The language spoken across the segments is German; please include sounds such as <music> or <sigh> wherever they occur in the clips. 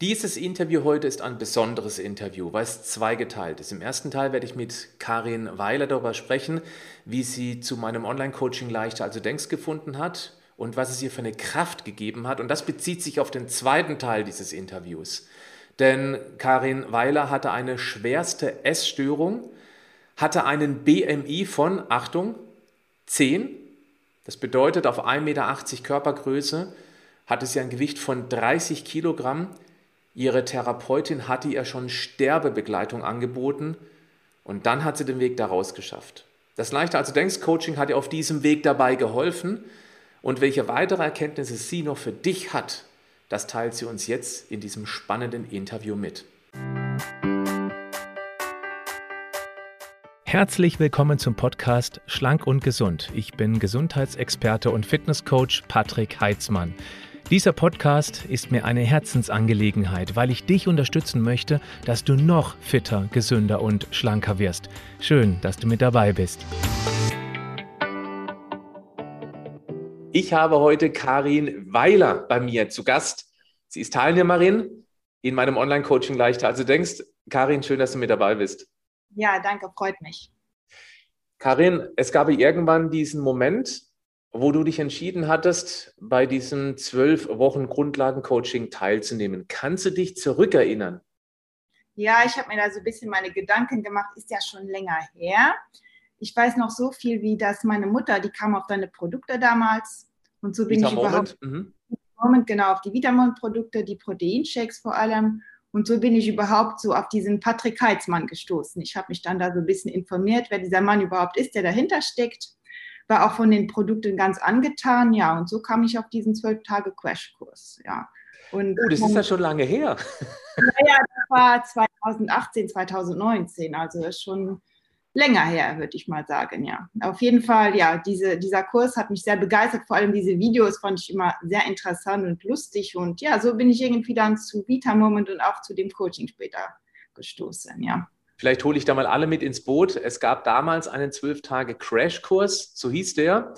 Dieses Interview heute ist ein besonderes Interview, weil es zweigeteilt ist. Im ersten Teil werde ich mit Karin Weiler darüber sprechen, wie sie zu meinem Online-Coaching leichter also denkst gefunden hat und was es ihr für eine Kraft gegeben hat. Und das bezieht sich auf den zweiten Teil dieses Interviews. Denn Karin Weiler hatte eine schwerste Essstörung, hatte einen BMI von, Achtung, 10. Das bedeutet, auf 1,80 Meter Körpergröße hatte sie ein Gewicht von 30 Kilogramm Ihre Therapeutin hatte ihr schon Sterbebegleitung angeboten und dann hat sie den Weg daraus geschafft. Das Leichter als du denkst Coaching hat ihr auf diesem Weg dabei geholfen und welche weitere Erkenntnisse sie noch für dich hat, das teilt sie uns jetzt in diesem spannenden Interview mit. Herzlich willkommen zum Podcast Schlank und Gesund. Ich bin Gesundheitsexperte und Fitnesscoach Patrick Heitzmann. Dieser Podcast ist mir eine Herzensangelegenheit, weil ich dich unterstützen möchte, dass du noch fitter, gesünder und schlanker wirst. Schön, dass du mit dabei bist. Ich habe heute Karin Weiler bei mir zu Gast. Sie ist Teilnehmerin in meinem Online-Coaching leichter. Also denkst, Karin, schön, dass du mit dabei bist. Ja, danke, freut mich. Karin, es gab irgendwann diesen Moment, wo du dich entschieden hattest, bei diesem zwölf Wochen Grundlagencoaching teilzunehmen. Kannst du dich zurückerinnern? Ja, ich habe mir da so ein bisschen meine Gedanken gemacht, ist ja schon länger her. Ich weiß noch so viel, wie dass meine Mutter, die kam auf deine Produkte damals und so bin Vita ich Moment. überhaupt mhm. Moment genau auf die Vitamon-Produkte, die Proteinshakes vor allem und so bin ich überhaupt so auf diesen Patrick Heitzmann gestoßen. Ich habe mich dann da so ein bisschen informiert, wer dieser Mann überhaupt ist, der dahinter steckt war auch von den Produkten ganz angetan, ja, und so kam ich auf diesen zwölf Tage Crashkurs, ja. Und oh, das ist ja schon lange her. <laughs> Naja, das war 2018, 2019, also ist schon länger her, würde ich mal sagen, ja. Auf jeden Fall, ja, diese, dieser Kurs hat mich sehr begeistert, vor allem diese Videos fand ich immer sehr interessant und lustig und ja, so bin ich irgendwie dann zu Vita Moment und auch zu dem Coaching später gestoßen, ja. Vielleicht hole ich da mal alle mit ins Boot. Es gab damals einen zwölf Tage Crashkurs, so hieß der.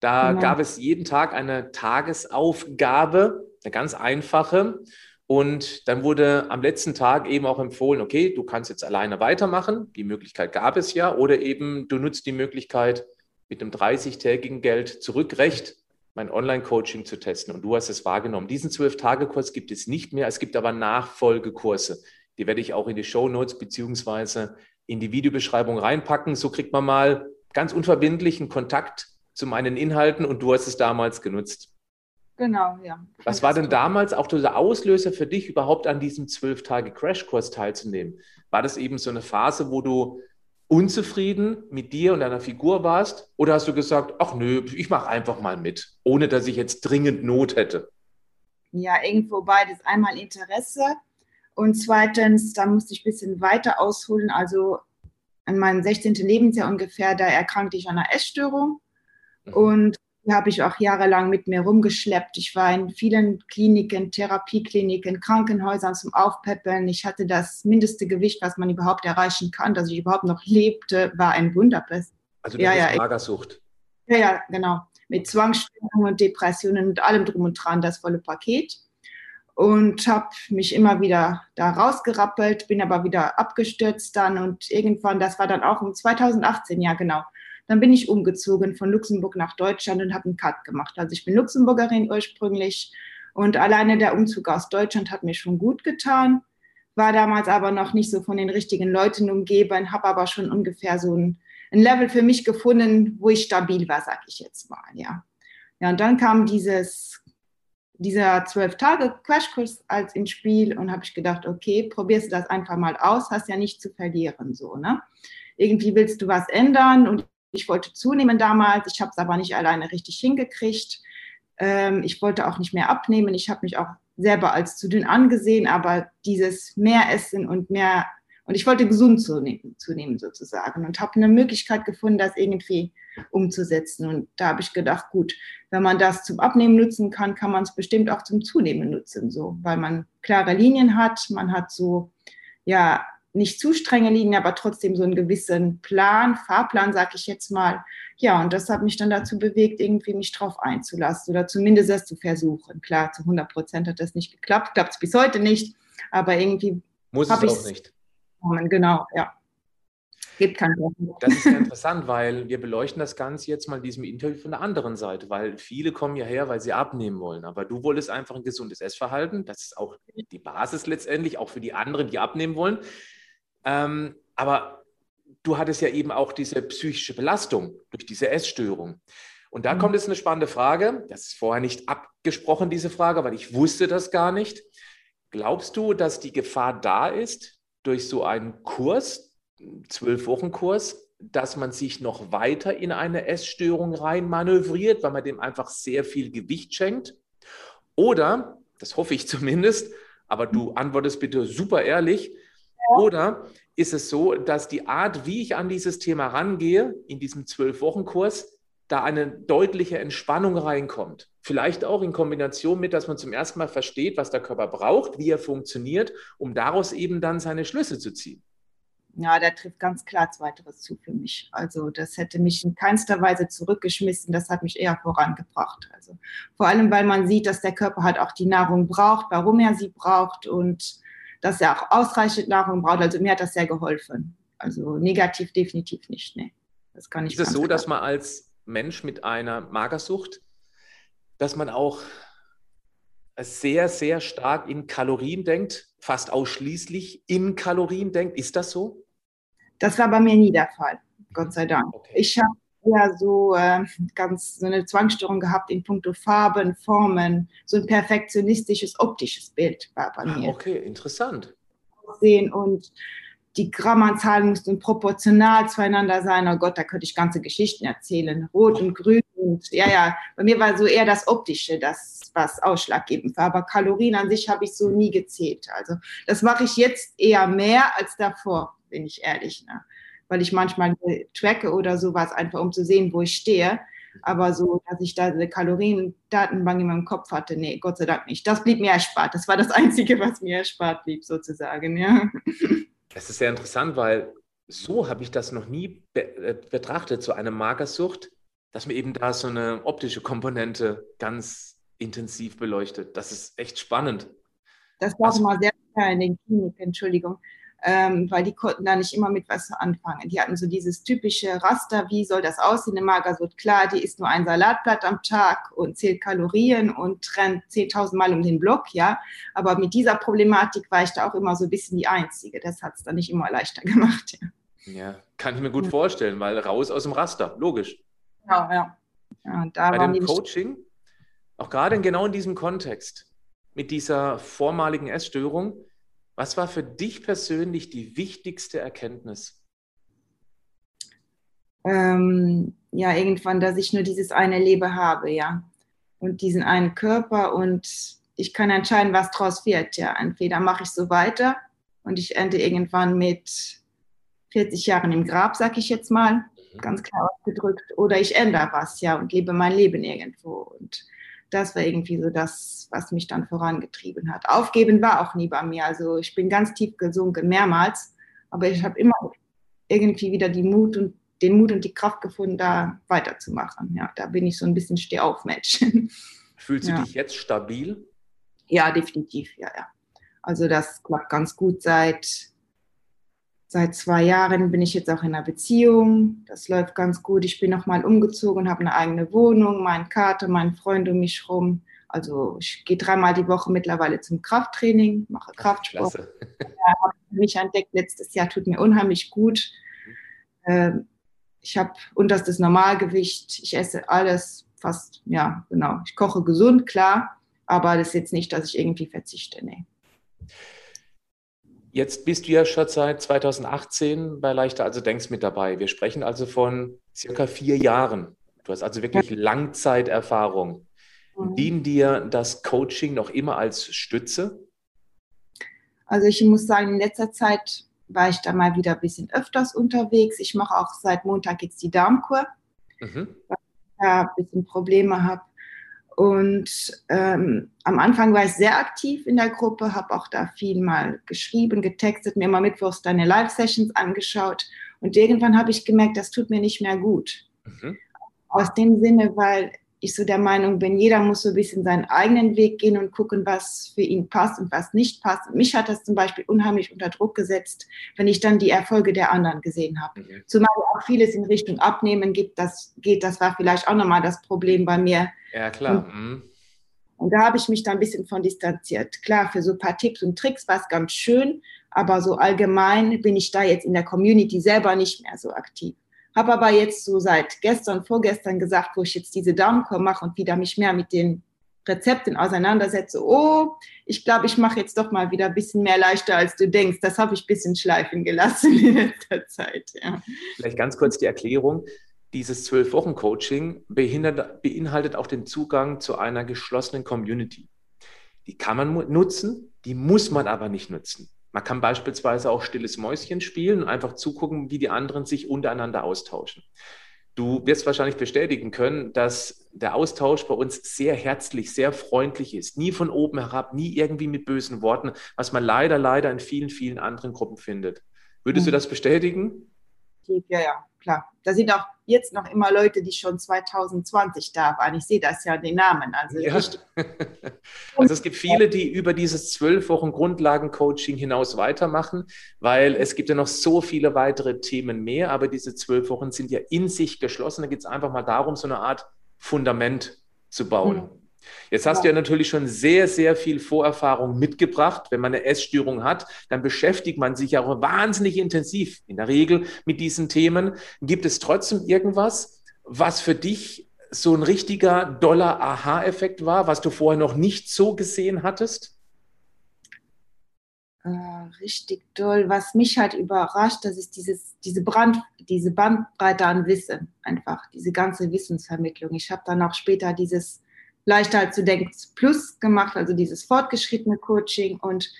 Da genau. gab es jeden Tag eine Tagesaufgabe, eine ganz einfache. Und dann wurde am letzten Tag eben auch empfohlen, okay, du kannst jetzt alleine weitermachen. Die Möglichkeit gab es ja. Oder eben du nutzt die Möglichkeit, mit einem 30-tägigen Geld zurückrecht mein Online-Coaching zu testen. Und du hast es wahrgenommen. Diesen Zwölf-Tage-Kurs gibt es nicht mehr. Es gibt aber Nachfolgekurse. Die werde ich auch in die Show Notes beziehungsweise in die Videobeschreibung reinpacken. So kriegt man mal ganz unverbindlichen Kontakt zu meinen Inhalten und du hast es damals genutzt. Genau, ja. Was war denn damals auch der Auslöser für dich, überhaupt an diesem zwölf Tage Crashkurs teilzunehmen? War das eben so eine Phase, wo du unzufrieden mit dir und deiner Figur warst? Oder hast du gesagt, ach nö, ich mache einfach mal mit, ohne dass ich jetzt dringend Not hätte? Ja, irgendwo beides. Einmal Interesse und zweitens, da musste ich ein bisschen weiter ausholen. Also in meinem 16. Lebensjahr ungefähr, da erkrankte ich an einer Essstörung. Mhm. Und die habe ich auch jahrelang mit mir rumgeschleppt. Ich war in vielen Kliniken, Therapiekliniken, Krankenhäusern zum Aufpäppeln. Ich hatte das mindeste Gewicht, was man überhaupt erreichen kann, dass ich überhaupt noch lebte, war ein Wunderbiss. Also ja, ja, Magersucht. Ja, ja, genau. Mit Zwangsstörungen und Depressionen und allem drum und dran, das volle Paket und habe mich immer wieder da rausgerappelt, bin aber wieder abgestürzt dann und irgendwann, das war dann auch um 2018, ja genau, dann bin ich umgezogen von Luxemburg nach Deutschland und habe einen Cut gemacht. Also ich bin Luxemburgerin ursprünglich und alleine der Umzug aus Deutschland hat mir schon gut getan, war damals aber noch nicht so von den richtigen Leuten umgeben, habe aber schon ungefähr so ein, ein Level für mich gefunden, wo ich stabil war, sag ich jetzt mal, ja. Ja, und dann kam dieses dieser zwölf Tage Crashkurs als ins Spiel und habe ich gedacht, okay, probierst du das einfach mal aus, hast ja nicht zu verlieren, so, ne? Irgendwie willst du was ändern und ich wollte zunehmen damals, ich habe es aber nicht alleine richtig hingekriegt. Ähm, ich wollte auch nicht mehr abnehmen, ich habe mich auch selber als zu dünn angesehen, aber dieses mehr Essen und mehr und ich wollte gesund zunehmen, zunehmen sozusagen und habe eine Möglichkeit gefunden, das irgendwie umzusetzen. Und da habe ich gedacht, gut, wenn man das zum Abnehmen nutzen kann, kann man es bestimmt auch zum Zunehmen nutzen, so, weil man klare Linien hat, man hat so, ja, nicht zu strenge Linien, aber trotzdem so einen gewissen Plan, Fahrplan, sag ich jetzt mal. Ja, und das hat mich dann dazu bewegt, irgendwie mich drauf einzulassen oder zumindest das zu versuchen. Klar, zu 100 Prozent hat das nicht geklappt, klappt es bis heute nicht, aber irgendwie muss es auch nicht. Genau, ja. Gibt keinen Das ist ja interessant, weil wir beleuchten das Ganze jetzt mal in diesem Interview von der anderen Seite, weil viele kommen ja her, weil sie abnehmen wollen. Aber du wolltest einfach ein gesundes Essverhalten. Das ist auch die Basis letztendlich, auch für die anderen, die abnehmen wollen. Ähm, aber du hattest ja eben auch diese psychische Belastung durch diese Essstörung. Und da mhm. kommt jetzt eine spannende Frage. Das ist vorher nicht abgesprochen, diese Frage, weil ich wusste das gar nicht. Glaubst du, dass die Gefahr da ist, durch so einen Kurs, zwölf Wochen Kurs, dass man sich noch weiter in eine Essstörung rein manövriert, weil man dem einfach sehr viel Gewicht schenkt. Oder, das hoffe ich zumindest, aber du antwortest bitte super ehrlich, ja. oder ist es so, dass die Art, wie ich an dieses Thema rangehe, in diesem Zwölf-Wochen-Kurs, da eine deutliche Entspannung reinkommt. Vielleicht auch in Kombination mit, dass man zum ersten Mal versteht, was der Körper braucht, wie er funktioniert, um daraus eben dann seine Schlüsse zu ziehen ja, der trifft ganz klar Zweiteres zu für mich. Also das hätte mich in keinster Weise zurückgeschmissen, das hat mich eher vorangebracht. Also vor allem, weil man sieht, dass der Körper halt auch die Nahrung braucht, warum er sie braucht und dass er auch ausreichend Nahrung braucht. Also mir hat das sehr geholfen. Also negativ definitiv nicht. Nee. Das kann ich Ist es so, klar. dass man als Mensch mit einer Magersucht, dass man auch sehr, sehr stark in Kalorien denkt, fast ausschließlich in Kalorien denkt. Ist das so? Das war bei mir nie der Fall, Gott sei Dank. Okay. Ich habe ja so äh, ganz so eine Zwangsstörung gehabt in puncto Farben, Formen, so ein perfektionistisches optisches Bild war bei mir. Okay, interessant. Sehen und die Grammanzahlen mussten proportional zueinander sein. Oh Gott, da könnte ich ganze Geschichten erzählen. Rot und grün und ja, ja, bei mir war so eher das Optische, das was ausschlaggebend war. Aber Kalorien an sich habe ich so nie gezählt. Also das mache ich jetzt eher mehr als davor bin ich ehrlich. Ne? Weil ich manchmal tracke oder sowas, einfach um zu sehen, wo ich stehe. Aber so, dass ich da eine Kaloriendatenbank in meinem Kopf hatte, nee, Gott sei Dank nicht. Das blieb mir erspart. Das war das <laughs> Einzige, was mir erspart blieb, sozusagen, ja. Das ist sehr interessant, weil so habe ich das noch nie be äh, betrachtet, so eine Magersucht, dass man eben da so eine optische Komponente ganz intensiv beleuchtet. Das ist echt spannend. Das war also, mal sehr in den Kliniken, Entschuldigung ähm, weil die konnten da nicht immer mit was anfangen. Die hatten so dieses typische Raster, wie soll das aussehen? Eine Magersucht, klar, die isst nur ein Salatblatt am Tag und zählt Kalorien und rennt 10.000 Mal um den Block, ja. Aber mit dieser Problematik war ich da auch immer so ein bisschen die Einzige. Das hat es dann nicht immer leichter <laughs> gemacht. Ja, ja kann ich mir gut ja. vorstellen, weil raus aus dem Raster, logisch. Ja, ja. ja Bei dem Coaching, auch gerade genau in diesem Kontext, mit dieser vormaligen Essstörung, was war für dich persönlich die wichtigste Erkenntnis? Ähm, ja, irgendwann, dass ich nur dieses eine Leben habe, ja. Und diesen einen Körper und ich kann entscheiden, was draus wird, ja. Entweder mache ich so weiter und ich ende irgendwann mit 40 Jahren im Grab, sag ich jetzt mal. Ganz klar ausgedrückt, oder ich ändere was, ja, und lebe mein Leben irgendwo. Und das war irgendwie so das, was mich dann vorangetrieben hat. Aufgeben war auch nie bei mir. Also ich bin ganz tief gesunken, mehrmals, aber ich habe immer irgendwie wieder die Mut und den Mut und die Kraft gefunden, da weiterzumachen. Ja, da bin ich so ein bisschen Stehauf-Match. <laughs> Fühlst du ja. dich jetzt stabil? Ja, definitiv, ja, ja. Also das klappt ganz gut seit Seit zwei Jahren bin ich jetzt auch in einer Beziehung. Das läuft ganz gut. Ich bin nochmal umgezogen und habe eine eigene Wohnung, meinen Kater, meinen Freund um mich rum. Also ich gehe dreimal die Woche mittlerweile zum Krafttraining, mache Kraftsport. Klasse. <laughs> Ja, habe mich entdeckt letztes Jahr, tut mir unheimlich gut. Ähm, ich habe unterstes Normalgewicht. Ich esse alles fast, ja, genau. Ich koche gesund, klar, aber das ist jetzt nicht, dass ich irgendwie verzichte. Nee. Jetzt bist du ja schon seit 2018 bei Leichter also Denkst mit dabei. Wir sprechen also von circa vier Jahren. Du hast also wirklich Langzeiterfahrung. Mhm. Dient dir das Coaching noch immer als Stütze? Also ich muss sagen, in letzter Zeit war ich da mal wieder ein bisschen öfters unterwegs. Ich mache auch seit Montag jetzt die Darmkur, mhm. weil ich da ein bisschen Probleme habe. Und ähm, am Anfang war ich sehr aktiv in der Gruppe, habe auch da viel mal geschrieben, getextet, mir immer mittwochs deine Live-Sessions angeschaut. Und irgendwann habe ich gemerkt, das tut mir nicht mehr gut. Mhm. Aus dem Sinne, weil ich so der Meinung bin, jeder muss so ein bisschen seinen eigenen Weg gehen und gucken, was für ihn passt und was nicht passt. mich hat das zum Beispiel unheimlich unter Druck gesetzt, wenn ich dann die Erfolge der anderen gesehen habe. Mhm. Zumal auch vieles in Richtung Abnehmen gibt, das geht, das war vielleicht auch nochmal das Problem bei mir. Ja, klar. Und, mhm. und da habe ich mich da ein bisschen von distanziert. Klar, für so ein paar Tipps und Tricks war es ganz schön, aber so allgemein bin ich da jetzt in der Community selber nicht mehr so aktiv. Habe aber jetzt so seit gestern, vorgestern gesagt, wo ich jetzt diese Daumenkur mache und wieder mich mehr mit den Rezepten auseinandersetze. Oh, ich glaube, ich mache jetzt doch mal wieder ein bisschen mehr leichter, als du denkst. Das habe ich ein bisschen schleifen gelassen in letzter Zeit. Ja. Vielleicht ganz kurz die Erklärung. Dieses Zwölf-Wochen-Coaching beinhaltet auch den Zugang zu einer geschlossenen Community. Die kann man nutzen, die muss man aber nicht nutzen. Man kann beispielsweise auch stilles Mäuschen spielen und einfach zugucken, wie die anderen sich untereinander austauschen. Du wirst wahrscheinlich bestätigen können, dass der Austausch bei uns sehr herzlich, sehr freundlich ist. Nie von oben herab, nie irgendwie mit bösen Worten, was man leider, leider in vielen, vielen anderen Gruppen findet. Würdest mhm. du das bestätigen? Ja, ja, klar. Da sind auch jetzt noch immer Leute, die schon 2020 da waren. Ich sehe das ja den Namen. Also, ja. <laughs> also es gibt viele, die über dieses zwölf Wochen Grundlagencoaching hinaus weitermachen, weil es gibt ja noch so viele weitere Themen mehr, aber diese zwölf Wochen sind ja in sich geschlossen. Da geht es einfach mal darum, so eine Art Fundament zu bauen. Mhm. Jetzt hast ja. du ja natürlich schon sehr, sehr viel Vorerfahrung mitgebracht. Wenn man eine Essstörung hat, dann beschäftigt man sich ja auch wahnsinnig intensiv in der Regel mit diesen Themen. Gibt es trotzdem irgendwas, was für dich so ein richtiger doller Aha-Effekt war, was du vorher noch nicht so gesehen hattest? Äh, richtig toll. Was mich halt überrascht, das ist dieses, diese, Brand, diese Bandbreite an Wissen, einfach, diese ganze Wissensvermittlung. Ich habe dann auch später dieses leichter als du denkst Plus gemacht, also dieses fortgeschrittene Coaching und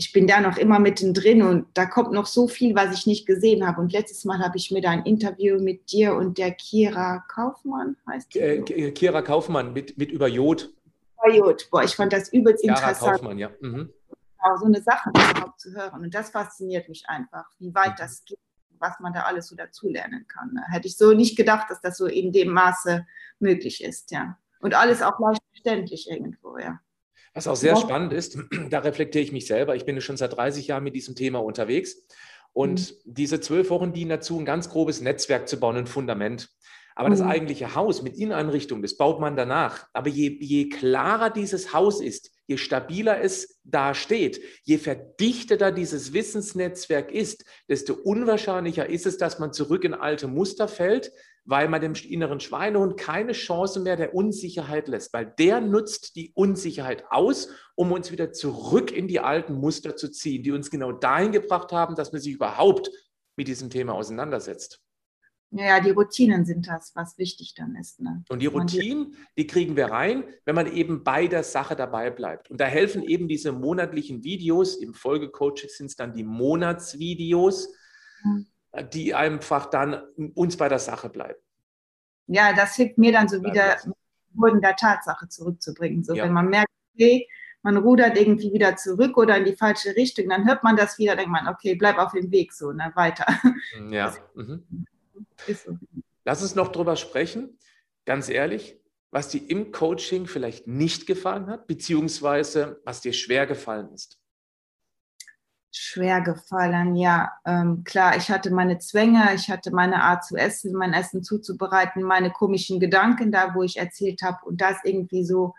ich bin da noch immer mittendrin und da kommt noch so viel, was ich nicht gesehen habe. Und letztes Mal habe ich mir da ein Interview mit dir und der Kira Kaufmann, heißt die? Äh, Kira Kaufmann mit, mit über Jod. Über Jod, boah, ich fand das übelst Kira interessant. Kaufmann, ja. Mhm. Genau, so eine Sache überhaupt zu hören. Und das fasziniert mich einfach, wie weit mhm. das geht, was man da alles so dazulernen kann. Hätte ich so nicht gedacht, dass das so in dem Maße möglich ist, ja. Und alles auch leicht verständlich irgendwo, ja. Was auch sehr spannend ist, <clears throat> da reflektiere ich mich selber. Ich bin schon seit 30 Jahren mit diesem Thema unterwegs. Und mhm. diese zwölf Wochen dienen dazu, ein ganz grobes Netzwerk zu bauen, ein Fundament. Aber mhm. das eigentliche Haus mit Inneneinrichtung, das baut man danach. Aber je, je klarer dieses Haus ist, je stabiler es da steht, je verdichteter dieses Wissensnetzwerk ist, desto unwahrscheinlicher ist es, dass man zurück in alte Muster fällt, weil man dem inneren Schweinehund keine Chance mehr der Unsicherheit lässt, weil der nutzt die Unsicherheit aus, um uns wieder zurück in die alten Muster zu ziehen, die uns genau dahin gebracht haben, dass man sich überhaupt mit diesem Thema auseinandersetzt. Ja, die Routinen sind das, was wichtig dann ist. Ne? Und die Routinen, die kriegen wir rein, wenn man eben bei der Sache dabei bleibt. Und da helfen eben diese monatlichen Videos, im Folgecoaching sind es dann die Monatsvideos, mhm die einfach dann uns bei der Sache bleiben. Ja, das hilft mir dann so wieder, Boden der Tatsache zurückzubringen. So, ja. wenn man merkt, okay, man rudert irgendwie wieder zurück oder in die falsche Richtung, dann hört man das wieder, denkt man, okay, bleib auf dem Weg so, ne, weiter. Ja. Mhm. So. Lass uns noch drüber sprechen, ganz ehrlich, was dir im Coaching vielleicht nicht gefallen hat, beziehungsweise was dir schwer gefallen ist schwer gefallen. Ja, ähm, klar, ich hatte meine Zwänge, ich hatte meine Art zu essen, mein Essen zuzubereiten, meine komischen Gedanken da, wo ich erzählt habe und das irgendwie so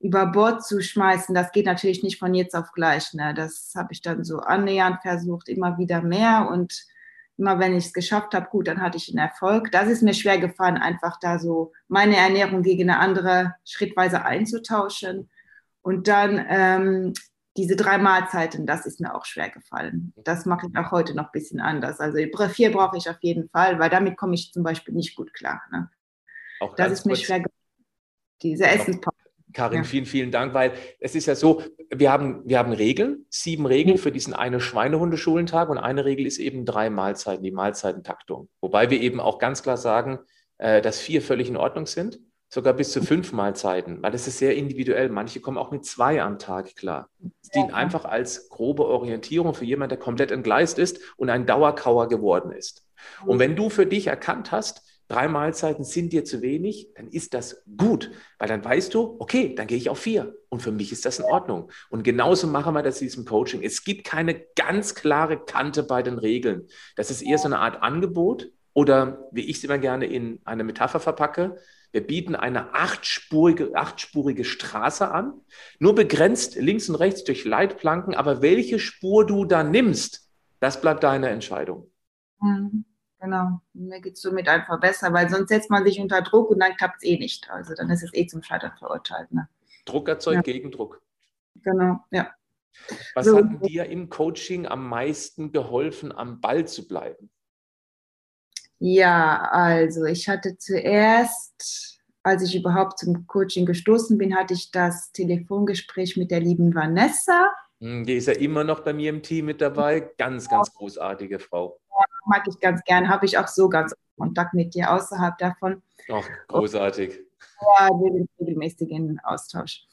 über Bord zu schmeißen, das geht natürlich nicht von jetzt auf gleich. Ne? Das habe ich dann so annähernd versucht, immer wieder mehr und immer wenn ich es geschafft habe, gut, dann hatte ich einen Erfolg. Das ist mir schwer gefallen, einfach da so meine Ernährung gegen eine andere schrittweise einzutauschen. Und dann ähm, diese drei Mahlzeiten, das ist mir auch schwer gefallen. Das mache ich auch heute noch ein bisschen anders. Also vier brauche ich auf jeden Fall, weil damit komme ich zum Beispiel nicht gut klar. Ne? Auch das ist mir schwer gefallen. Diese Essenspause. Karin, ja. vielen, vielen Dank, weil es ist ja so, wir haben, wir haben Regeln, sieben Regeln für diesen eine Schweinehundeschulentag und eine Regel ist eben drei Mahlzeiten, die Mahlzeitentaktung. Wobei wir eben auch ganz klar sagen, äh, dass vier völlig in Ordnung sind sogar bis zu fünf Mahlzeiten, weil das ist sehr individuell. Manche kommen auch mit zwei am Tag klar. Es dient einfach als grobe Orientierung für jemanden, der komplett entgleist ist und ein Dauerkauer geworden ist. Und wenn du für dich erkannt hast, drei Mahlzeiten sind dir zu wenig, dann ist das gut, weil dann weißt du, okay, dann gehe ich auf vier und für mich ist das in Ordnung. Und genauso machen wir das in diesem Coaching. Es gibt keine ganz klare Kante bei den Regeln. Das ist eher so eine Art Angebot oder wie ich es immer gerne in eine Metapher verpacke, wir bieten eine achtspurige, achtspurige Straße an, nur begrenzt links und rechts durch Leitplanken, aber welche Spur du da nimmst, das bleibt deine Entscheidung. Mhm, genau, mir geht es somit einfach besser, weil sonst setzt man sich unter Druck und dann klappt es eh nicht. Also dann ist es eh zum Scheitern verurteilt. Ne? Druck erzeugt ja. Gegendruck. Genau, ja. Was so. hat dir im Coaching am meisten geholfen, am Ball zu bleiben? Ja, also ich hatte zuerst, als ich überhaupt zum Coaching gestoßen bin, hatte ich das Telefongespräch mit der lieben Vanessa. Hm, die ist ja immer noch bei mir im Team mit dabei. Ganz, ganz großartige Frau. Ja, mag ich ganz gern. Habe ich auch so ganz Kontakt mit dir außerhalb davon. Ach, großartig. Ja, wir sind regelmäßig in Austausch.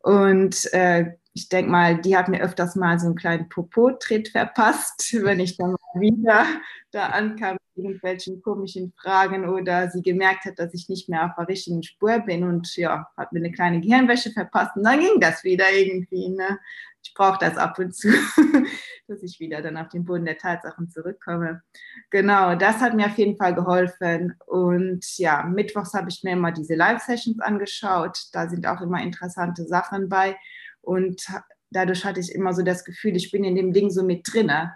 Und äh, ich denke mal, die hat mir öfters mal so einen kleinen Popo-Tritt verpasst, <laughs> wenn ich dann mal wieder da ankam mit irgendwelchen komischen Fragen oder sie gemerkt hat, dass ich nicht mehr auf der richtigen Spur bin und ja, hat mir eine kleine Gehirnwäsche verpasst und dann ging das wieder irgendwie. Ne? Ich brauche das ab und zu, <laughs> dass ich wieder dann auf den Boden der Tatsachen zurückkomme. Genau, das hat mir auf jeden Fall geholfen. Und ja, mittwochs habe ich mir immer diese Live-Sessions angeschaut. Da sind auch immer interessante Sachen bei. Und dadurch hatte ich immer so das Gefühl, ich bin in dem Ding so mit drinne.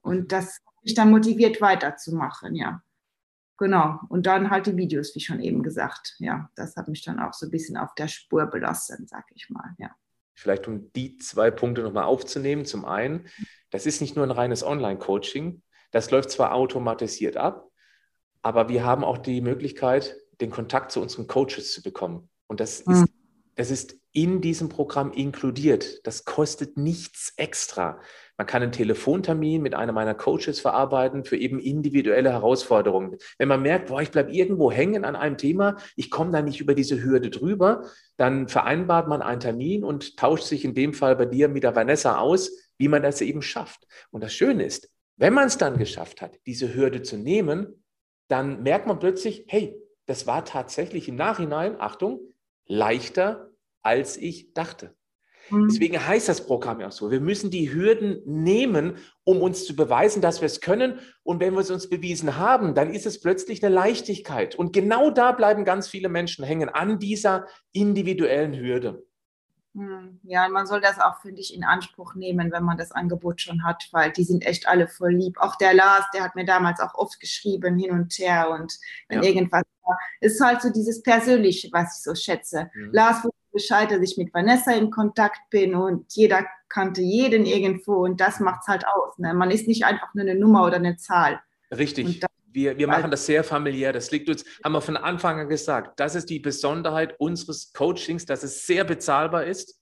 Und mhm. das hat mich dann motiviert, weiterzumachen, ja. Genau. Und dann halt die Videos, wie schon eben gesagt. Ja, das hat mich dann auch so ein bisschen auf der Spur belassen, sag ich mal, ja. Vielleicht um die zwei Punkte nochmal aufzunehmen. Zum einen, das ist nicht nur ein reines Online-Coaching. Das läuft zwar automatisiert ab, aber wir haben auch die Möglichkeit, den Kontakt zu unseren Coaches zu bekommen. Und das mhm. Das ist in diesem Programm inkludiert. Das kostet nichts extra. Man kann einen Telefontermin mit einer meiner Coaches verarbeiten für eben individuelle Herausforderungen. Wenn man merkt, boah, ich bleibe irgendwo hängen an einem Thema, ich komme da nicht über diese Hürde drüber, dann vereinbart man einen Termin und tauscht sich in dem Fall bei dir mit der Vanessa aus, wie man das eben schafft. Und das Schöne ist, wenn man es dann geschafft hat, diese Hürde zu nehmen, dann merkt man plötzlich, hey, das war tatsächlich im Nachhinein, Achtung, leichter, als ich dachte. Mhm. Deswegen heißt das Programm ja auch so. Wir müssen die Hürden nehmen, um uns zu beweisen, dass wir es können. Und wenn wir es uns bewiesen haben, dann ist es plötzlich eine Leichtigkeit. Und genau da bleiben ganz viele Menschen hängen, an dieser individuellen Hürde. Hm, ja, man soll das auch, finde ich, in Anspruch nehmen, wenn man das Angebot schon hat, weil die sind echt alle voll lieb. Auch der Lars, der hat mir damals auch oft geschrieben, hin und her und wenn ja. irgendwas. Es ist halt so dieses Persönliche, was ich so schätze. Mhm. Lars wusste Bescheid, dass ich mit Vanessa in Kontakt bin und jeder kannte jeden irgendwo und das macht es halt aus. Ne? Man ist nicht einfach nur eine Nummer oder eine Zahl. Richtig. Wir, wir machen das sehr familiär. Das liegt uns, haben wir von Anfang an gesagt. Das ist die Besonderheit unseres Coachings, dass es sehr bezahlbar ist.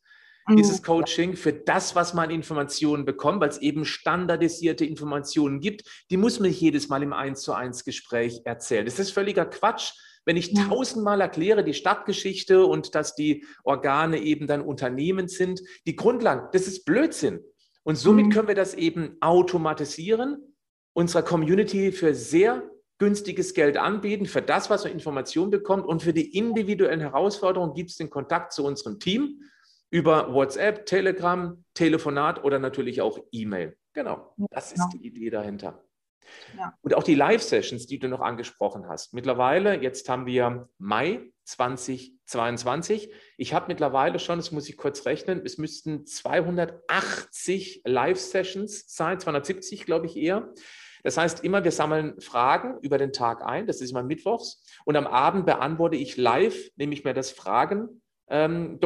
Mhm. Dieses Coaching für das, was man Informationen bekommt, weil es eben standardisierte Informationen gibt, die muss man nicht jedes Mal im 1 zu 1 Gespräch erzählen. Das ist völliger Quatsch. Wenn ich tausendmal erkläre, die Stadtgeschichte und dass die Organe eben dann Unternehmen sind, die Grundlagen, das ist Blödsinn. Und somit mhm. können wir das eben automatisieren unserer Community für sehr günstiges Geld anbieten, für das, was man Informationen bekommt und für die individuellen Herausforderungen gibt es den Kontakt zu unserem Team über WhatsApp, Telegram, Telefonat oder natürlich auch E-Mail. Genau, das ist die Idee dahinter. Ja. Und auch die Live-Sessions, die du noch angesprochen hast. Mittlerweile, jetzt haben wir Mai 2022. Ich habe mittlerweile schon, das muss ich kurz rechnen, es müssten 280 Live-Sessions sein, 270 glaube ich eher. Das heißt, immer wir sammeln Fragen über den Tag ein, das ist immer mittwochs, und am Abend beantworte ich live, nehme ich mir das Fragen-Dokument ähm,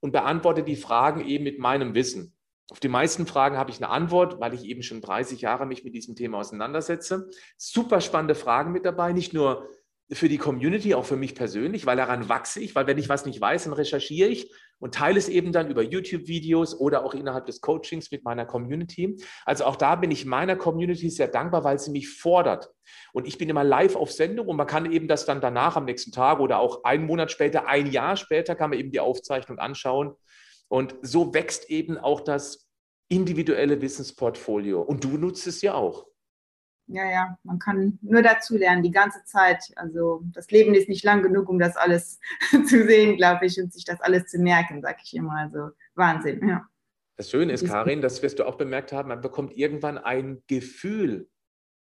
und beantworte die Fragen eben mit meinem Wissen. Auf die meisten Fragen habe ich eine Antwort, weil ich eben schon 30 Jahre mich mit diesem Thema auseinandersetze. Super spannende Fragen mit dabei, nicht nur für die Community, auch für mich persönlich, weil daran wachse ich, weil wenn ich was nicht weiß, dann recherchiere ich und teile es eben dann über YouTube-Videos oder auch innerhalb des Coachings mit meiner Community. Also auch da bin ich meiner Community sehr dankbar, weil sie mich fordert. Und ich bin immer live auf Sendung und man kann eben das dann danach am nächsten Tag oder auch einen Monat später, ein Jahr später, kann man eben die Aufzeichnung anschauen. Und so wächst eben auch das individuelle Wissensportfolio. Und du nutzt es ja auch ja, ja, man kann nur dazu lernen, die ganze Zeit. Also das Leben ist nicht lang genug, um das alles <laughs> zu sehen, glaube ich, und sich das alles zu merken, sage ich immer. Also Wahnsinn, ja. Das Schöne ist, Karin, das wirst du auch bemerkt haben, man bekommt irgendwann ein Gefühl.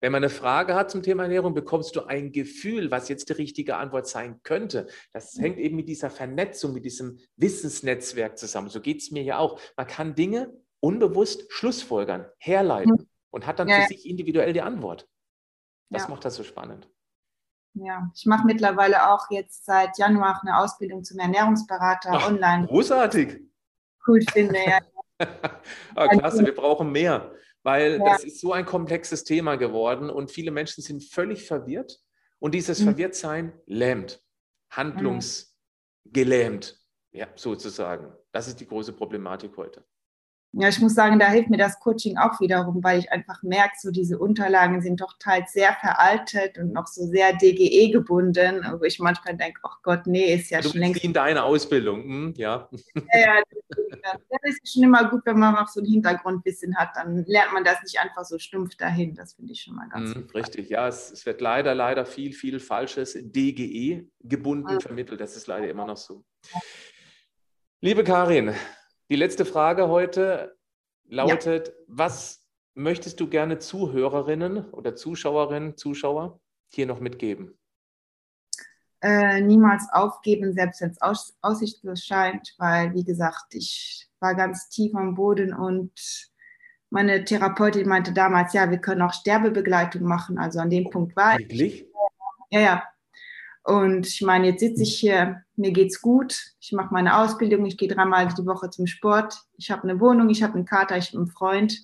Wenn man eine Frage hat zum Thema Ernährung, bekommst du ein Gefühl, was jetzt die richtige Antwort sein könnte. Das hängt eben mit dieser Vernetzung, mit diesem Wissensnetzwerk zusammen. So geht es mir ja auch. Man kann Dinge unbewusst schlussfolgern, herleiten und hat dann ja. für sich individuell die Antwort. Das ja. macht das so spannend. Ja, ich mache mittlerweile auch jetzt seit Januar eine Ausbildung zum Ernährungsberater Ach, online. Großartig. Cool finde, ja. <laughs> ah, klasse, wir brauchen mehr, weil das ist so ein komplexes Thema geworden und viele Menschen sind völlig verwirrt und dieses mhm. Verwirrtsein lähmt, handlungsgelähmt, ja, sozusagen. Das ist die große Problematik heute ja, ich muss sagen, da hilft mir das Coaching auch wiederum, weil ich einfach merke, so diese Unterlagen sind doch teils sehr veraltet und noch so sehr DGE gebunden, wo ich manchmal denke, ach Gott, nee, ist ja du schon längst. in deine Ausbildung, hm, ja. <laughs> Ja, ja, das ist schon immer gut, wenn man noch so ein Hintergrundwissen hat, dann lernt man das nicht einfach so stumpf dahin. Das finde ich schon mal ganz hm, Richtig, ja, es, es, wird leider, leider viel, viel Falsches DGE gebunden mhm. vermittelt. Das ist leider immer noch so. Liebe Karin, die letzte Frage heute lautet, ja. was möchtest du gerne Zuhörerinnen oder Zuschauerinnen, Zuschauer hier noch mitgeben? Äh, niemals aufgeben, selbst wenn es aus, aussichtslos scheint, weil, wie gesagt, ich war ganz tief am Boden und meine Therapeutin meinte damals, ja, wir können auch Sterbebegleitung machen. Also an dem Punkt war Wirklich? ich. Ja, ja. Und ich meine, jetzt sitze ich hier, mir geht's gut, ich mache meine Ausbildung, ich gehe dreimal die Woche zum Sport, ich habe eine Wohnung, ich habe einen Kater, ich habe einen Freund.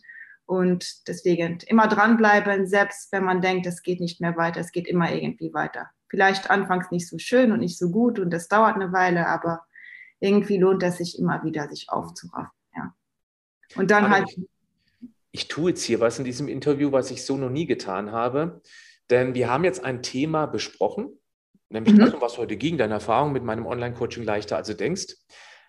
Und deswegen immer dranbleiben, selbst wenn man denkt, es geht nicht mehr weiter, es geht immer irgendwie weiter. Vielleicht anfangs nicht so schön und nicht so gut und das dauert eine Weile, aber irgendwie lohnt es sich immer wieder, sich aufzuraffen. Ja. Und dann aber halt. Ich, ich tue jetzt hier was in diesem Interview, was ich so noch nie getan habe, denn wir haben jetzt ein Thema besprochen, Nämlich mhm. das, um was heute ging, deine Erfahrung mit meinem Online-Coaching leichter, als du denkst.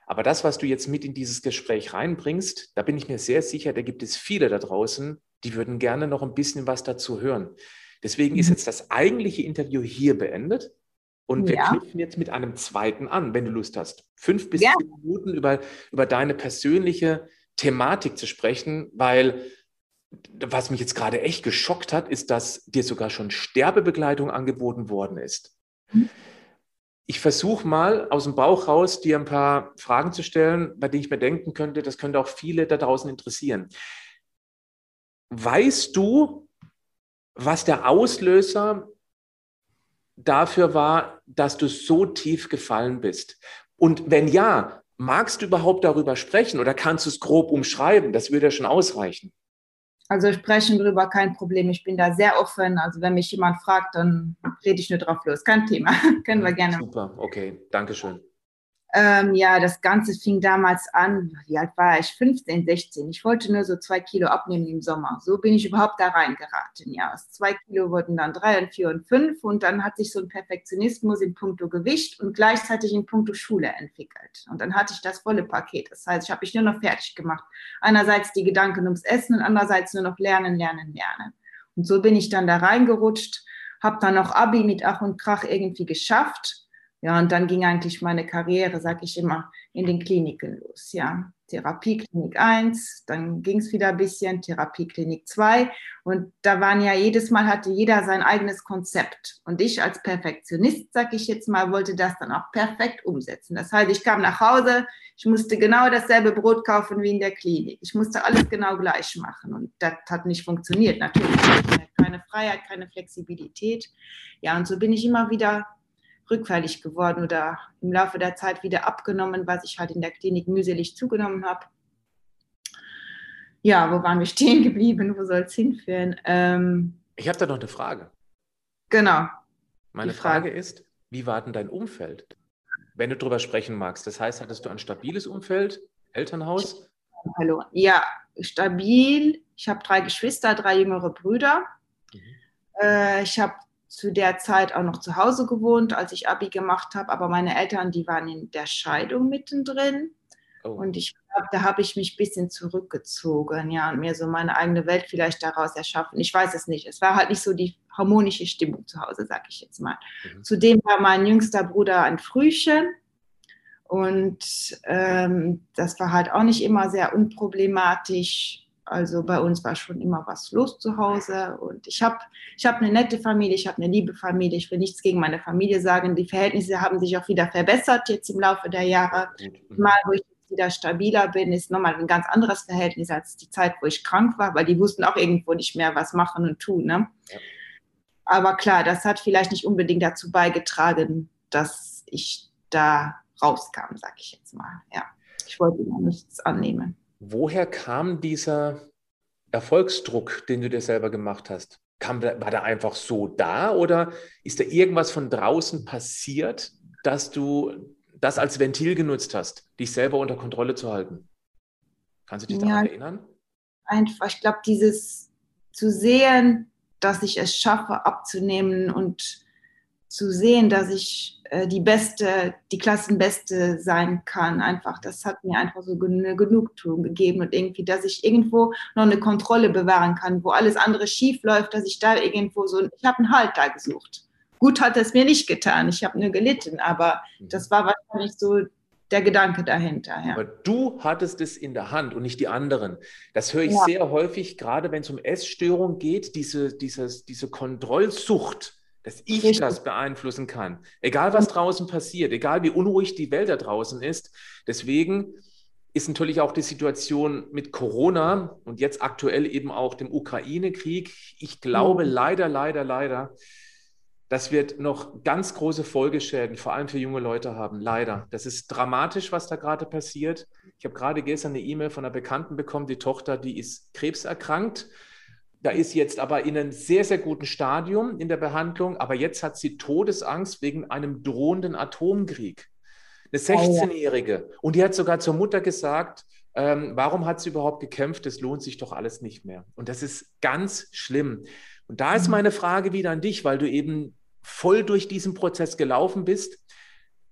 Aber das, was du jetzt mit in dieses Gespräch reinbringst, da bin ich mir sehr sicher, da gibt es viele da draußen, die würden gerne noch ein bisschen was dazu hören. Deswegen mhm. ist jetzt das eigentliche Interview hier beendet. Und wir ja. knüpfen jetzt mit einem zweiten an, wenn du Lust hast. Fünf bis ja. zehn Minuten über, über deine persönliche Thematik zu sprechen, weil was mich jetzt gerade echt geschockt hat, ist, dass dir sogar schon Sterbebegleitung angeboten worden ist. Ich versuche mal aus dem Bauch raus, dir ein paar Fragen zu stellen, bei denen ich mir denken könnte, das könnte auch viele da draußen interessieren. Weißt du, was der Auslöser dafür war, dass du so tief gefallen bist? Und wenn ja, magst du überhaupt darüber sprechen oder kannst du es grob umschreiben? Das würde ja schon ausreichen. Also sprechen darüber kein Problem. Ich bin da sehr offen. Also wenn mich jemand fragt, dann rede ich nur drauf los. Kein Thema. <laughs> Können wir gerne. Super, okay. Dankeschön. Ähm, ja, das Ganze fing damals an, wie alt war ich? 15, 16. Ich wollte nur so zwei Kilo abnehmen im Sommer. So bin ich überhaupt da reingeraten. Ja, aus zwei Kilo wurden dann drei und vier und fünf. Und dann hat sich so ein Perfektionismus in puncto Gewicht und gleichzeitig in puncto Schule entwickelt. Und dann hatte ich das volle Paket. Das heißt, ich habe mich nur noch fertig gemacht. Einerseits die Gedanken ums Essen und andererseits nur noch lernen, lernen, lernen. Und so bin ich dann da reingerutscht, habe dann noch Abi mit Ach und Krach irgendwie geschafft ja, und dann ging eigentlich meine Karriere, sag ich immer, in den Kliniken los. Ja, Therapieklinik 1, dann ging es wieder ein bisschen, Therapieklinik 2. Und da waren ja jedes Mal hatte jeder sein eigenes Konzept. Und ich als Perfektionist, sag ich jetzt mal, wollte das dann auch perfekt umsetzen. Das heißt, ich kam nach Hause, ich musste genau dasselbe Brot kaufen wie in der Klinik. Ich musste alles genau gleich machen. Und das hat nicht funktioniert. Natürlich keine Freiheit, keine Flexibilität. Ja, und so bin ich immer wieder rückfällig geworden oder im Laufe der Zeit wieder abgenommen, was ich halt in der Klinik mühselig zugenommen habe. Ja, wo waren wir stehen <laughs> geblieben? Wo soll es hinführen? Ähm, ich habe da noch eine Frage. Genau. Meine Frage. Frage ist, wie war denn dein Umfeld? Wenn du darüber sprechen magst. Das heißt, hattest du ein stabiles Umfeld, Elternhaus? Hallo. Ja, stabil. Ich habe drei Geschwister, drei jüngere Brüder. Mhm. Äh, ich habe zu der Zeit auch noch zu Hause gewohnt, als ich Abi gemacht habe, aber meine Eltern, die waren in der Scheidung mittendrin. Oh. Und ich glaube, da habe ich mich ein bisschen zurückgezogen, ja, und mir so meine eigene Welt vielleicht daraus erschaffen. Ich weiß es nicht. Es war halt nicht so die harmonische Stimmung zu Hause, sage ich jetzt mal. Mhm. Zudem war mein jüngster Bruder ein Frühchen. Und ähm, das war halt auch nicht immer sehr unproblematisch. Also bei uns war schon immer was los zu Hause und ich habe ich hab eine nette Familie, ich habe eine liebe Familie. Ich will nichts gegen meine Familie sagen. Die Verhältnisse haben sich auch wieder verbessert jetzt im Laufe der Jahre. Mal, wo ich wieder stabiler bin, ist nochmal ein ganz anderes Verhältnis als die Zeit, wo ich krank war, weil die wussten auch irgendwo nicht mehr, was machen und tun. Ne? Ja. Aber klar, das hat vielleicht nicht unbedingt dazu beigetragen, dass ich da rauskam, sag ich jetzt mal. Ja, ich wollte immer nichts annehmen. Woher kam dieser Erfolgsdruck, den du dir selber gemacht hast? Kam, war der einfach so da oder ist da irgendwas von draußen passiert, dass du das als Ventil genutzt hast, dich selber unter Kontrolle zu halten? Kannst du dich daran erinnern? Einfach, ich glaube, dieses zu sehen, dass ich es schaffe, abzunehmen und zu sehen, dass ich äh, die Beste, die Klassenbeste sein kann. Einfach, das hat mir einfach so eine Genugtuung gegeben und irgendwie, dass ich irgendwo noch eine Kontrolle bewahren kann, wo alles andere schief läuft, dass ich da irgendwo so, ich habe einen Halt da gesucht. Gut hat es mir nicht getan, ich habe nur gelitten, aber mhm. das war wahrscheinlich so der Gedanke dahinter. Ja. Aber du hattest es in der Hand und nicht die anderen. Das höre ich ja. sehr häufig, gerade wenn es um Essstörung geht, diese, dieses, diese Kontrollsucht dass ich Richtig. das beeinflussen kann. Egal, was draußen passiert, egal wie unruhig die Welt da draußen ist. Deswegen ist natürlich auch die Situation mit Corona und jetzt aktuell eben auch dem Ukraine-Krieg. Ich glaube mhm. leider, leider, leider, das wird noch ganz große Folgeschäden, vor allem für junge Leute haben. Leider. Das ist dramatisch, was da gerade passiert. Ich habe gerade gestern eine E-Mail von einer Bekannten bekommen, die Tochter, die ist krebserkrankt da ist jetzt aber in einem sehr, sehr guten Stadium in der Behandlung, aber jetzt hat sie Todesangst wegen einem drohenden Atomkrieg. Eine 16-Jährige. Und die hat sogar zur Mutter gesagt, ähm, warum hat sie überhaupt gekämpft? Das lohnt sich doch alles nicht mehr. Und das ist ganz schlimm. Und da ist mhm. meine Frage wieder an dich, weil du eben voll durch diesen Prozess gelaufen bist.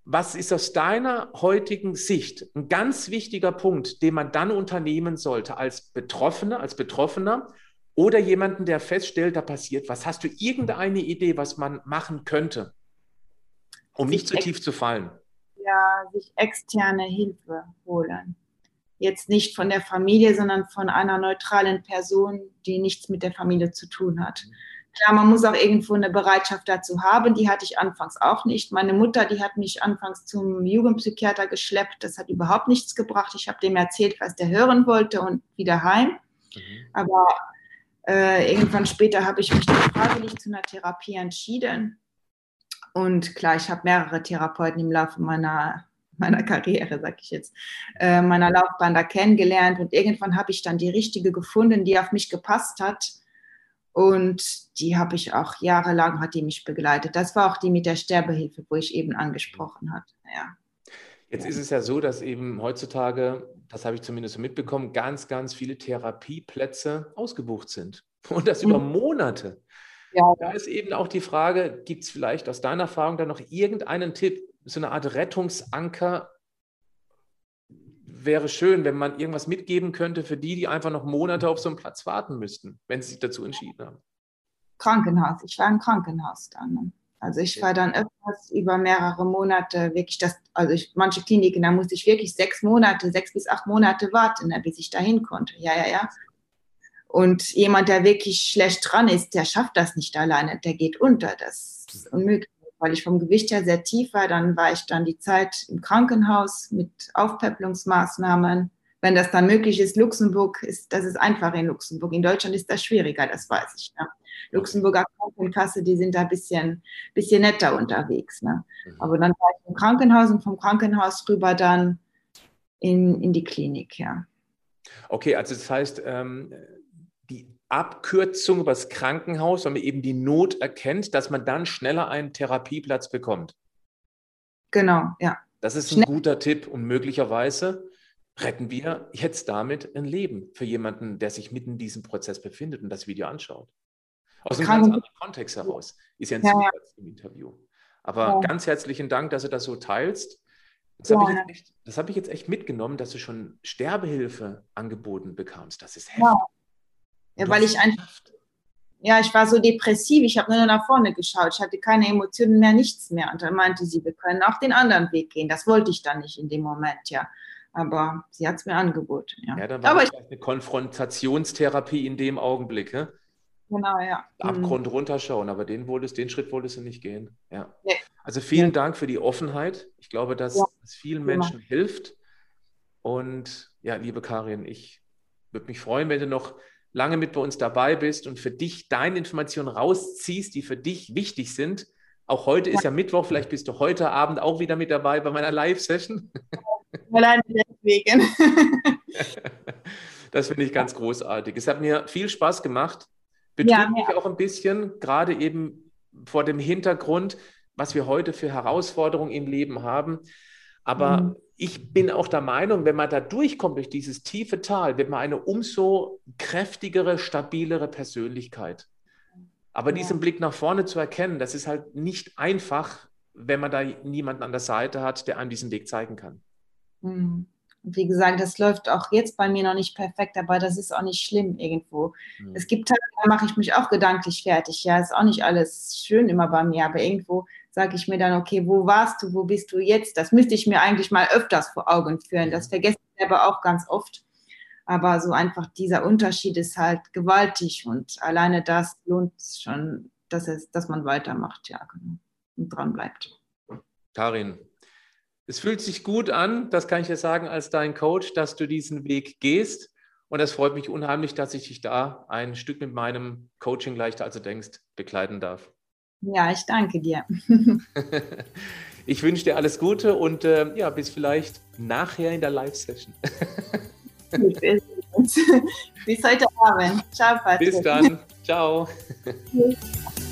Was ist aus deiner heutigen Sicht ein ganz wichtiger Punkt, den man dann unternehmen sollte als Betroffener, als Betroffener oder jemanden, der feststellt, da passiert was. Hast du irgendeine Idee, was man machen könnte, um sich nicht zu tief zu fallen? Ja, sich externe Hilfe holen. Jetzt nicht von der Familie, sondern von einer neutralen Person, die nichts mit der Familie zu tun hat. Klar, man muss auch irgendwo eine Bereitschaft dazu haben. Die hatte ich anfangs auch nicht. Meine Mutter, die hat mich anfangs zum Jugendpsychiater geschleppt. Das hat überhaupt nichts gebracht. Ich habe dem erzählt, was der hören wollte und wieder heim. Mhm. Aber äh, irgendwann später habe ich mich dann freiwillig zu einer Therapie entschieden. Und klar, ich habe mehrere Therapeuten im Laufe meiner, meiner Karriere, sag ich jetzt, äh, meiner Laufbahn da kennengelernt. Und irgendwann habe ich dann die richtige gefunden, die auf mich gepasst hat. Und die habe ich auch jahrelang, hat die mich begleitet. Das war auch die mit der Sterbehilfe, wo ich eben angesprochen hatte. Ja. Jetzt ist es ja so, dass eben heutzutage, das habe ich zumindest so mitbekommen, ganz, ganz viele Therapieplätze ausgebucht sind. <laughs> Und das über mhm. Monate. Ja. Da ist eben auch die Frage, gibt es vielleicht aus deiner Erfahrung da noch irgendeinen Tipp, so eine Art Rettungsanker? Wäre schön, wenn man irgendwas mitgeben könnte für die, die einfach noch Monate auf so einen Platz warten müssten, wenn sie sich dazu entschieden haben. Krankenhaus. Ich war im Krankenhaus dann. Also ich war dann öfters über mehrere Monate wirklich das, also ich, manche Kliniken, da musste ich wirklich sechs Monate, sechs bis acht Monate warten, bis ich dahin konnte. Ja, ja, ja. Und jemand, der wirklich schlecht dran ist, der schafft das nicht alleine, der geht unter. Das ist unmöglich. Weil ich vom Gewicht her sehr tief war, dann war ich dann die Zeit im Krankenhaus mit Aufpäpplungsmaßnahmen. Wenn das dann möglich ist, Luxemburg ist, das ist einfach in Luxemburg. In Deutschland ist das schwieriger, das weiß ich. Ne? Luxemburger Krankenkasse, die sind da ein bisschen, bisschen netter unterwegs. Ne? Mhm. Aber dann war ich im Krankenhaus und vom Krankenhaus rüber dann in, in die Klinik, ja. Okay, also das heißt, ähm, die Abkürzung übers Krankenhaus, weil man eben die Not erkennt, dass man dann schneller einen Therapieplatz bekommt. Genau, ja. Das ist ein Schnell. guter Tipp und möglicherweise retten wir jetzt damit ein Leben für jemanden, der sich mitten in diesem Prozess befindet und das Video anschaut. Aus einem ganz anderen Kontext heraus. Ist ja ein ja, im Interview. Aber ja. ganz herzlichen Dank, dass du das so teilst. Das ja. habe ich, hab ich, jetzt echt mitgenommen, dass du schon Sterbehilfe angeboten bekamst. Das ist heftig. Ja, ja weil ich einfach, ja, ich war so depressiv, ich habe nur nach vorne geschaut, ich hatte keine Emotionen mehr, nichts mehr. Und dann meinte sie, wir können auch den anderen Weg gehen. Das wollte ich dann nicht in dem Moment, ja. Aber sie hat es mir angeboten, ja. Ja, dann war Aber ich, eine Konfrontationstherapie in dem Augenblick, hä? Genau, ja. Abgrund mhm. runterschauen, aber den, wolltest, den Schritt wolltest du nicht gehen. Ja. Nee. Also vielen Dank für die Offenheit. Ich glaube, dass ja. es vielen Menschen hilft. Und ja, liebe Karin, ich würde mich freuen, wenn du noch lange mit bei uns dabei bist und für dich deine Informationen rausziehst, die für dich wichtig sind. Auch heute ja. ist ja Mittwoch, vielleicht bist du heute Abend auch wieder mit dabei bei meiner Live-Session. Allein deswegen. <laughs> das finde ich ganz großartig. Es hat mir viel Spaß gemacht. Betrübt ja, mich auch ein bisschen, gerade eben vor dem Hintergrund, was wir heute für Herausforderungen im Leben haben. Aber mhm. ich bin auch der Meinung, wenn man da durchkommt durch dieses tiefe Tal, wird man eine umso kräftigere, stabilere Persönlichkeit. Aber ja. diesen Blick nach vorne zu erkennen, das ist halt nicht einfach, wenn man da niemanden an der Seite hat, der einem diesen Weg zeigen kann. Mhm. wie gesagt, das läuft auch jetzt bei mir noch nicht perfekt, aber das ist auch nicht schlimm irgendwo. Mhm. Es gibt Tage, da mache ich mich auch gedanklich fertig. Ja, ist auch nicht alles schön immer bei mir, aber irgendwo sage ich mir dann, okay, wo warst du, wo bist du jetzt? Das müsste ich mir eigentlich mal öfters vor Augen führen. Das vergesse ich selber auch ganz oft. Aber so einfach dieser Unterschied ist halt gewaltig und alleine das lohnt schon, dass, es, dass man weitermacht, ja, genau, und dran bleibt. Karin, es fühlt sich gut an, das kann ich dir sagen, als dein Coach, dass du diesen Weg gehst. Und es freut mich unheimlich, dass ich dich da ein Stück mit meinem Coaching leichter als du denkst begleiten darf. Ja, ich danke dir. <laughs> ich wünsche dir alles Gute und äh, ja, bis vielleicht nachher in der Live-Session. <laughs> bis heute Abend. Ciao, Patrick. Bis dann. Ciao. Tschüss.